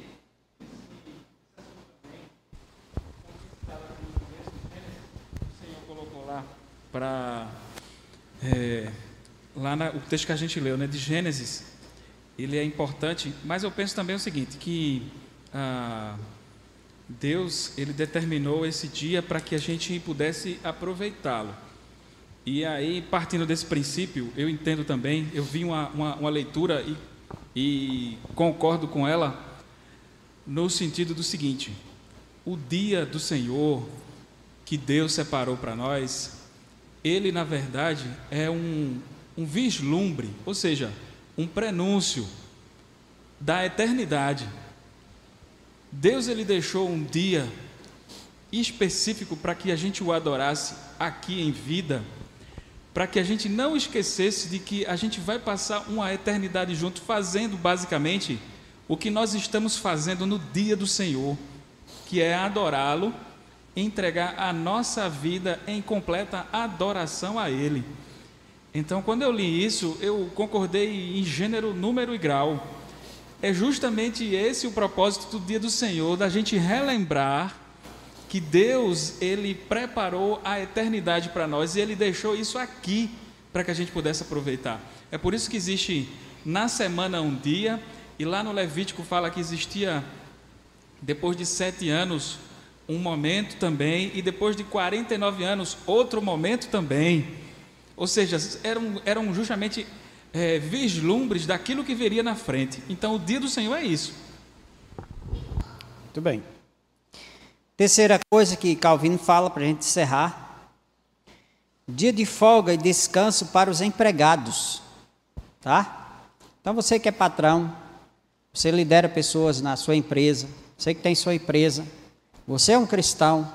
O Senhor colocou lá para é, lá na, o texto que a gente leu, né, de Gênesis, ele é importante, mas eu penso também o seguinte, que ah, Deus ele determinou esse dia para que a gente pudesse aproveitá-lo. E aí, partindo desse princípio, eu entendo também, eu vi uma, uma, uma leitura e, e concordo com ela no sentido do seguinte: o dia do Senhor que Deus separou para nós, ele na verdade é um, um vislumbre, ou seja, um prenúncio da eternidade. Deus ele deixou um dia específico para que a gente o adorasse aqui em vida, para que a gente não esquecesse de que a gente vai passar uma eternidade junto fazendo basicamente o que nós estamos fazendo no dia do Senhor, que é adorá-lo, entregar a nossa vida em completa adoração a ele. Então, quando eu li isso, eu concordei em gênero, número e grau. É justamente esse o propósito do dia do Senhor, da gente relembrar que Deus, ele preparou a eternidade para nós e ele deixou isso aqui para que a gente pudesse aproveitar. É por isso que existe na semana um dia, e lá no Levítico fala que existia, depois de sete anos, um momento também, e depois de 49 anos, outro momento também. Ou seja, eram, eram justamente é, vislumbres daquilo que viria na frente. Então, o dia do Senhor é isso. Muito bem. Terceira coisa que Calvino fala para a gente encerrar: dia de folga e descanso para os empregados. Tá? Então, você que é patrão, você lidera pessoas na sua empresa, você que tem sua empresa, você é um cristão,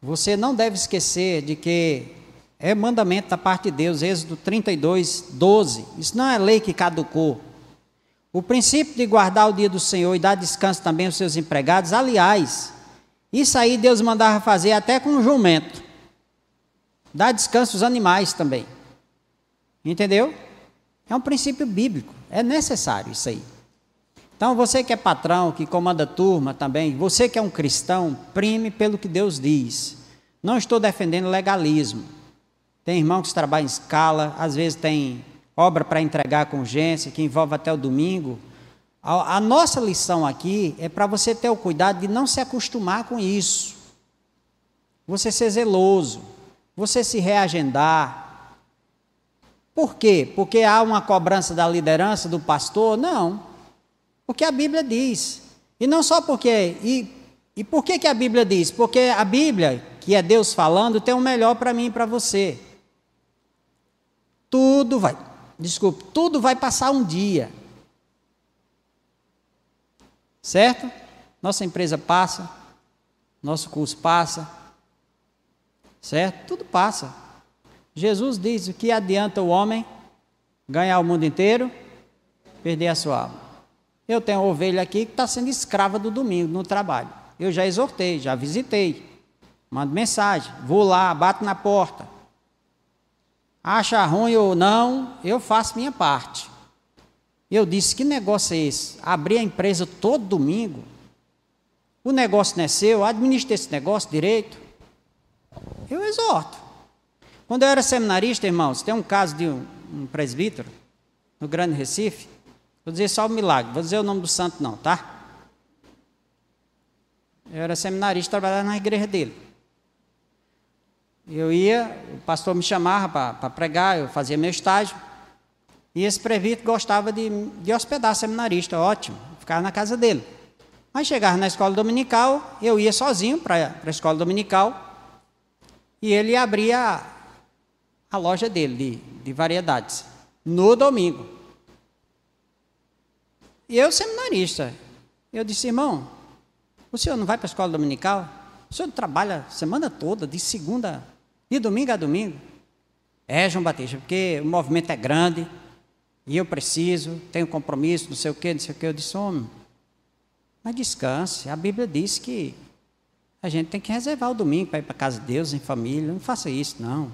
você não deve esquecer de que é mandamento da parte de Deus, Êxodo 32, 12. Isso não é lei que caducou. O princípio de guardar o dia do Senhor e dar descanso também aos seus empregados, aliás, isso aí Deus mandava fazer até com o jumento. Dar descanso aos animais também. Entendeu? É um princípio bíblico, é necessário isso aí. Então, você que é patrão, que comanda turma também, você que é um cristão, prime pelo que Deus diz. Não estou defendendo legalismo. Tem irmão que trabalha em escala, às vezes tem obra para entregar com urgência, que envolve até o domingo. A, a nossa lição aqui é para você ter o cuidado de não se acostumar com isso. Você ser zeloso, você se reagendar, por quê? Porque há uma cobrança da liderança do pastor? Não. Porque a Bíblia diz. E não só porque. E, e por que, que a Bíblia diz? Porque a Bíblia, que é Deus falando, tem o melhor para mim e para você. Tudo vai. Desculpe, tudo vai passar um dia. Certo? Nossa empresa passa, nosso curso passa, certo? Tudo passa. Jesus diz: o que adianta o homem ganhar o mundo inteiro, perder a sua alma? Eu tenho uma ovelha aqui que está sendo escrava do domingo no trabalho. Eu já exortei, já visitei, mando mensagem, vou lá, bato na porta. Acha ruim ou não, eu faço minha parte. Eu disse: que negócio é esse? Abrir a empresa todo domingo? O negócio não é seu, administra esse negócio direito. Eu exorto. Quando eu era seminarista, irmãos, tem um caso de um, um presbítero no Grande Recife. Vou dizer só o milagre, vou dizer o nome do santo não, tá? Eu era seminarista, trabalhava na igreja dele. Eu ia, o pastor me chamava para pregar, eu fazia meu estágio. E esse presbítero gostava de, de hospedar seminarista, ótimo, ficava na casa dele. Mas chegava na escola dominical, eu ia sozinho para a escola dominical, e ele abria a loja dele de, de variedades, no domingo. E eu, seminarista, eu disse, irmão, o senhor não vai para a escola dominical? O senhor trabalha a semana toda, de segunda, de domingo a domingo? É, João Batista, porque o movimento é grande, e eu preciso, tenho compromisso, não sei o quê, não sei o quê. Eu disse, homem, mas descanse. A Bíblia diz que a gente tem que reservar o domingo para ir para casa de Deus, em família. Não faça isso, não.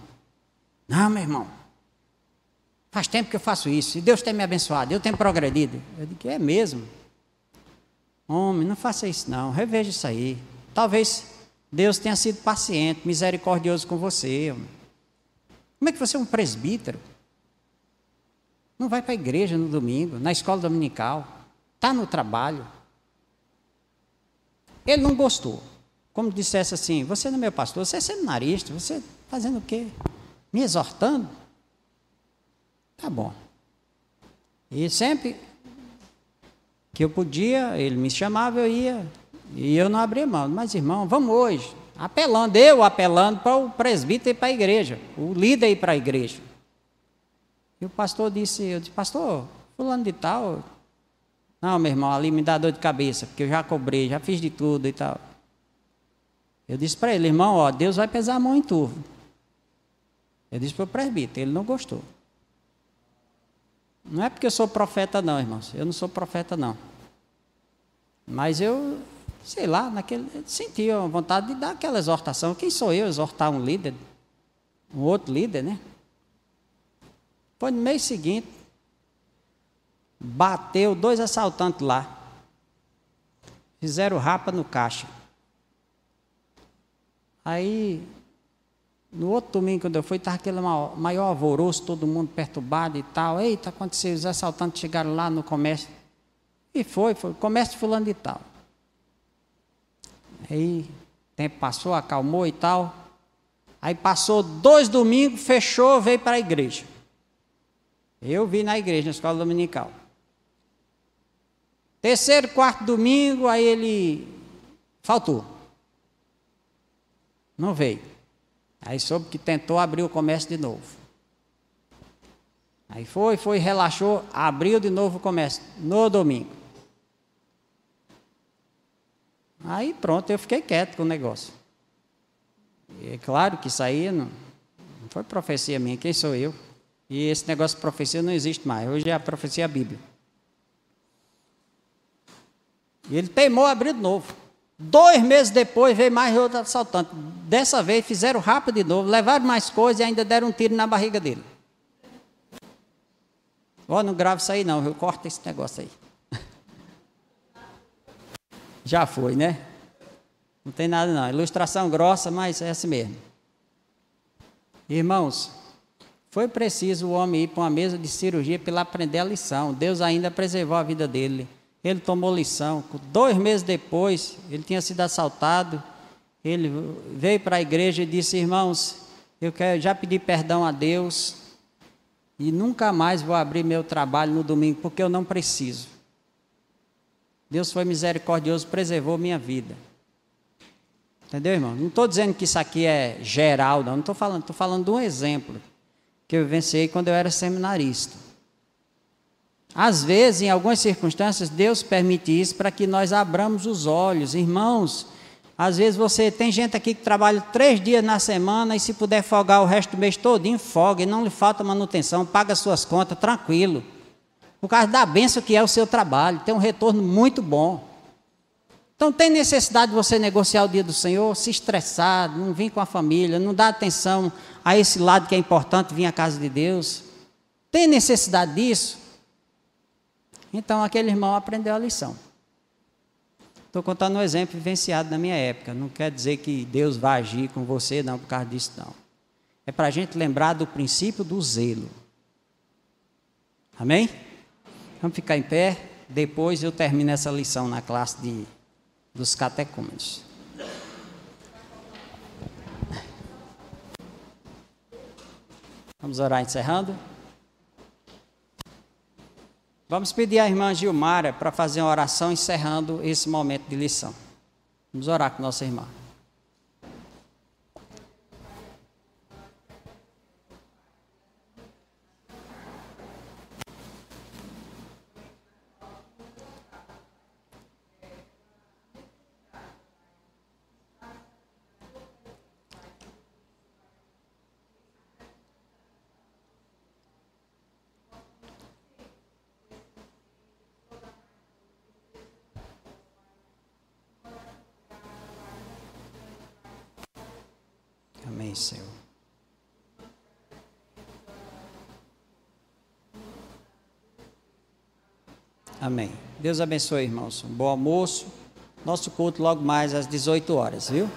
Não, meu irmão. Faz tempo que eu faço isso. E Deus tem me abençoado. Eu tenho progredido. Eu digo, é mesmo. Homem, não faça isso não. Reveja isso aí. Talvez Deus tenha sido paciente, misericordioso com você. Como é que você é um presbítero? Não vai para a igreja no domingo, na escola dominical. Está no trabalho. Ele não gostou. Como dissesse assim, você não é meu pastor, você é seminarista, você fazendo o quê? me exortando. Tá bom. E sempre que eu podia, ele me chamava, eu ia. E eu não abria mão. Mas, irmão, vamos hoje. Apelando, eu apelando para o presbítero ir para a igreja, o líder ir para a igreja. E o pastor disse, eu disse, pastor, fulano de tal. Não, meu irmão, ali me dá dor de cabeça, porque eu já cobrei, já fiz de tudo e tal. Eu disse para ele, irmão, ó, Deus vai pesar a mão em tu. Eu disse para o presbítero, ele não gostou. Não é porque eu sou profeta, não, irmãos. Eu não sou profeta, não. Mas eu, sei lá, naquele, senti a vontade de dar aquela exortação. Quem sou eu exortar um líder? Um outro líder, né? Foi no mês seguinte, bateu dois assaltantes lá. Fizeram rapa no caixa. Aí no outro domingo, quando eu fui, estava aquele maior alvoroço, todo mundo perturbado e tal. Eita, aconteceu, os assaltantes chegaram lá no comércio. E foi, foi, comércio fulano de tal. Aí, tempo passou, acalmou e tal. Aí passou dois domingos, fechou, veio para a igreja. Eu vi na igreja, na escola dominical. Terceiro, quarto domingo, aí ele faltou. Não veio. Aí soube que tentou abrir o comércio de novo. Aí foi, foi, relaxou, abriu de novo o comércio no domingo. Aí pronto, eu fiquei quieto com o negócio. E é claro que isso aí não, não foi profecia minha, quem sou eu? E esse negócio de profecia não existe mais. Hoje é a profecia bíblica. E ele teimou abrir de novo. Dois meses depois veio mais outro assaltante. Dessa vez fizeram rápido de novo, levaram mais coisas e ainda deram um tiro na barriga dele. Ó, oh, não grave isso aí não, eu corto esse negócio aí. Já foi, né? Não tem nada não. Ilustração grossa, mas é assim mesmo. Irmãos, foi preciso o homem ir para uma mesa de cirurgia para aprender a lição. Deus ainda preservou a vida dele. Ele tomou lição. Dois meses depois, ele tinha sido assaltado. Ele veio para a igreja e disse: Irmãos, eu quero, já pedi perdão a Deus e nunca mais vou abrir meu trabalho no domingo, porque eu não preciso. Deus foi misericordioso, preservou minha vida. Entendeu, irmão? Não estou dizendo que isso aqui é geral, não. Não estou falando, estou falando de um exemplo que eu vivenciei quando eu era seminarista. Às vezes, em algumas circunstâncias, Deus permite isso para que nós abramos os olhos. Irmãos, às vezes você tem gente aqui que trabalha três dias na semana e se puder folgar o resto do mês todinho, folga e não lhe falta manutenção, paga suas contas, tranquilo. Por causa da benção que é o seu trabalho, tem um retorno muito bom. Então tem necessidade de você negociar o dia do Senhor, se estressar, não vir com a família, não dar atenção a esse lado que é importante, vir à casa de Deus. Tem necessidade disso? Então aquele irmão aprendeu a lição. Estou contando um exemplo vivenciado na minha época. Não quer dizer que Deus vai agir com você, não, por causa disso, não. É para a gente lembrar do princípio do zelo. Amém? Vamos ficar em pé. Depois eu termino essa lição na classe de, dos catecúmenos. Vamos orar encerrando. Vamos pedir à irmã Gilmara para fazer uma oração encerrando esse momento de lição. Vamos orar com nossa irmã. Senhor. Amém. Deus abençoe, irmãos. Um bom almoço. Nosso culto logo mais às 18 horas, viu?